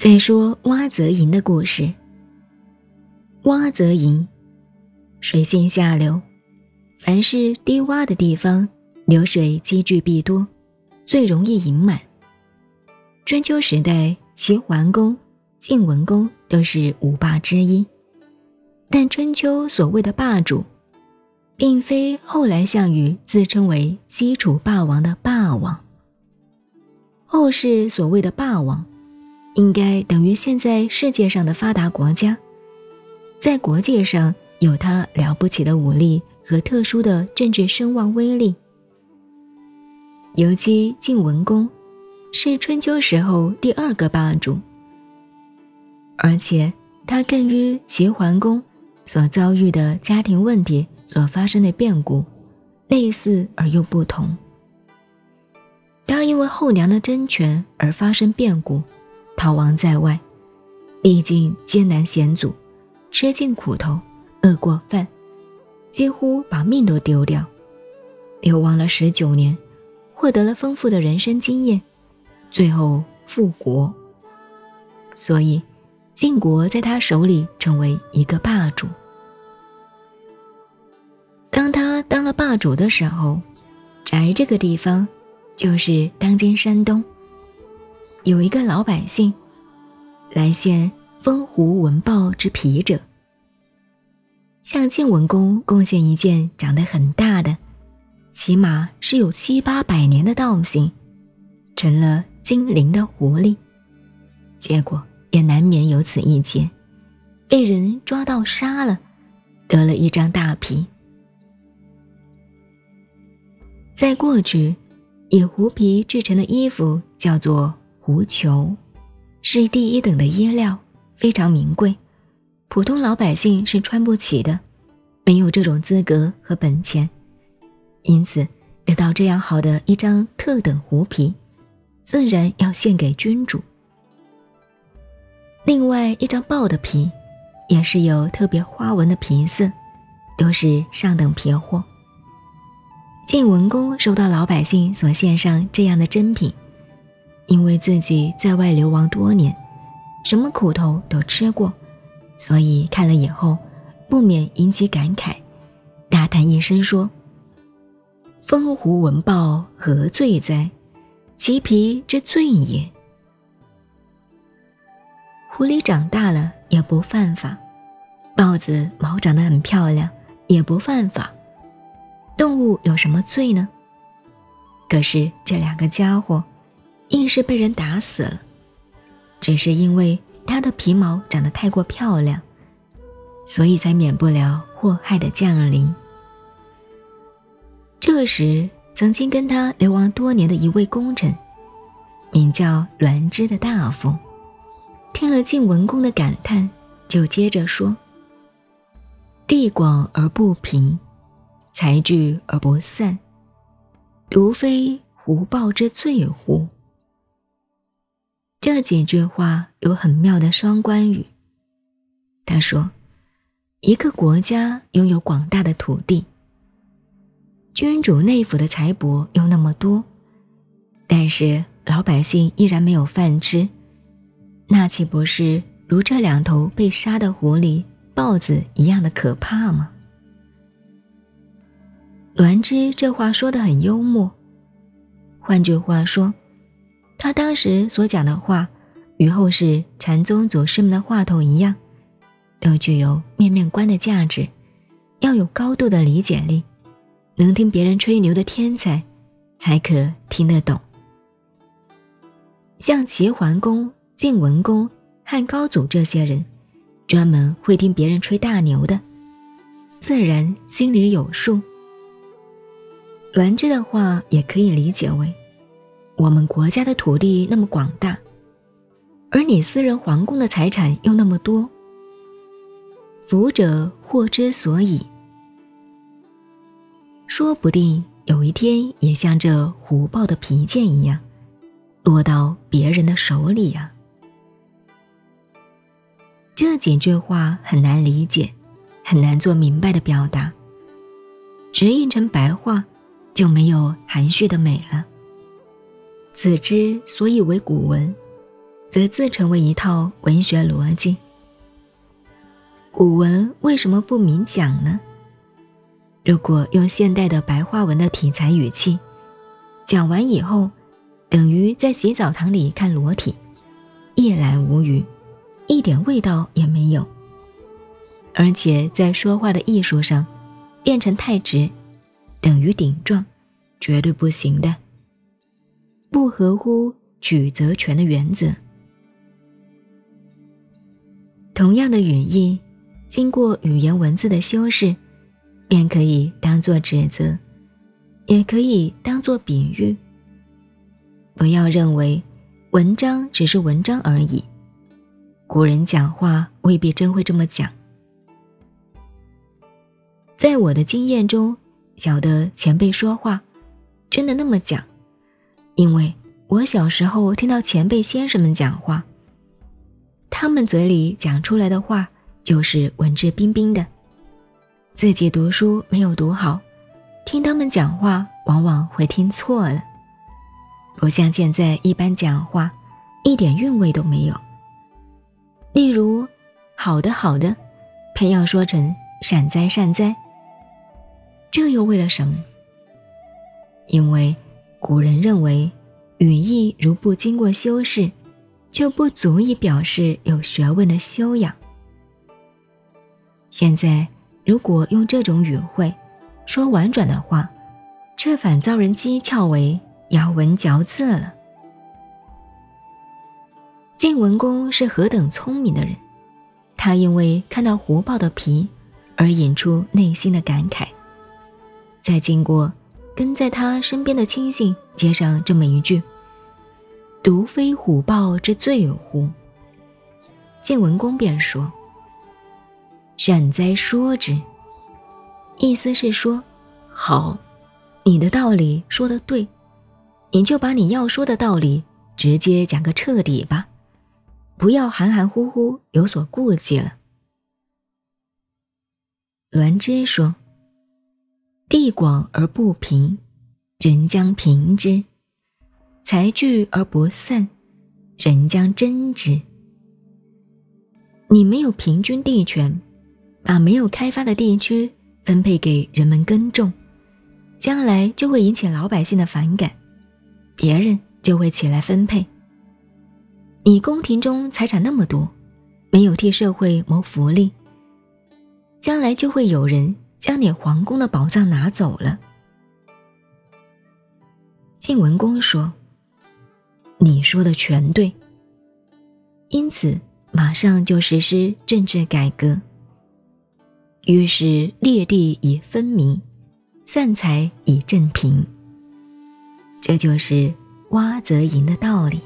再说洼泽营的故事。洼泽营，水性下流，凡是低洼的地方，流水积聚必多，最容易盈满。春秋时代，齐桓公、晋文公都是五霸之一，但春秋所谓的霸主，并非后来项羽自称为西楚霸王的霸王。后世所谓的霸王。应该等于现在世界上的发达国家，在国际上有他了不起的武力和特殊的政治声望威力。尤其晋文公，是春秋时候第二个霸主，而且他更与齐桓公所遭遇的家庭问题所发生的变故类似而又不同。当因为后娘的争权而发生变故。逃亡在外，历尽艰难险阻，吃尽苦头，饿过饭，几乎把命都丢掉，流亡了十九年，获得了丰富的人生经验，最后复国。所以，晋国在他手里成为一个霸主。当他当了霸主的时候，翟这个地方，就是当今山东。有一个老百姓来献风狐文豹之皮者，向晋文公贡献一件长得很大的，起码是有七八百年的道行，成了精灵的狐狸。结果也难免有此一劫，被人抓到杀了，得了一张大皮。在过去，以狐皮制成的衣服叫做。狐裘是第一等的衣料，非常名贵，普通老百姓是穿不起的，没有这种资格和本钱，因此得到这样好的一张特等狐皮，自然要献给君主。另外一张豹的皮，也是有特别花纹的皮色，都是上等皮货。晋文公收到老百姓所献上这样的珍品。因为自己在外流亡多年，什么苦头都吃过，所以看了以后，不免引起感慨，大叹一声说：“风狐闻豹何罪哉？其皮之罪也。狐狸长大了也不犯法，豹子毛长得很漂亮也不犯法，动物有什么罪呢？可是这两个家伙。”硬是被人打死了，只是因为它的皮毛长得太过漂亮，所以才免不了祸害的降临。这时，曾经跟他流亡多年的一位功臣，名叫栾枝的大夫，听了晋文公的感叹，就接着说：“地广而不平，财聚而不散，独非狐豹之罪乎？”这几句话有很妙的双关语。他说：“一个国家拥有广大的土地，君主内府的财帛又那么多，但是老百姓依然没有饭吃，那岂不是如这两头被杀的狐狸、豹子一样的可怕吗？”栾枝这话说的很幽默，换句话说。他当时所讲的话，与后世禅宗祖师们的话头一样，都具有面面观的价值，要有高度的理解力，能听别人吹牛的天才，才可听得懂。像齐桓公、晋文公、汉高祖这些人，专门会听别人吹大牛的，自然心里有数。栾枝的话也可以理解为。我们国家的土地那么广大，而你私人皇宫的财产又那么多，福者祸之所以，说不定有一天也像这虎豹的皮件一样，落到别人的手里呀。这几句话很难理解，很难做明白的表达，直译成白话就没有含蓄的美了。此之所以为古文，则自成为一套文学逻辑。古文为什么不明讲呢？如果用现代的白话文的题材语气，讲完以后，等于在洗澡堂里看裸体，一览无余，一点味道也没有。而且在说话的艺术上，变成太直，等于顶撞，绝对不行的，不合乎曲则全的原则。同样的语义，经过语言文字的修饰。便可以当做指责，也可以当做比喻。不要认为文章只是文章而已，古人讲话未必真会这么讲。在我的经验中，晓得前辈说话真的那么讲，因为我小时候听到前辈先生们讲话，他们嘴里讲出来的话就是文质彬彬的。自己读书没有读好，听他们讲话往往会听错了，不像现在一般讲话，一点韵味都没有。例如，好的好的，偏要说成善哉善哉，这又为了什么？因为古人认为，语义如不经过修饰，就不足以表示有学问的修养。现在。如果用这种语汇说婉转的话，却反遭人讥诮为咬文嚼字了。晋文公是何等聪明的人，他因为看到狐豹的皮而引出内心的感慨，在经过跟在他身边的亲信接上这么一句：“独非虎豹之罪乎？”晋文公便说。善哉说之，意思是说，好，你的道理说的对，你就把你要说的道理直接讲个彻底吧，不要含含糊糊有所顾忌了。栾枝说：“地广而不平，人将平之；财聚而不散，人将争之。你没有平均地权。”把没有开发的地区分配给人们耕种，将来就会引起老百姓的反感，别人就会起来分配。你宫廷中财产那么多，没有替社会谋福利，将来就会有人将你皇宫的宝藏拿走了。晋文公说：“你说的全对。”因此，马上就实施政治改革。于是裂地以分明，散财以正平。这就是挖则赢的道理。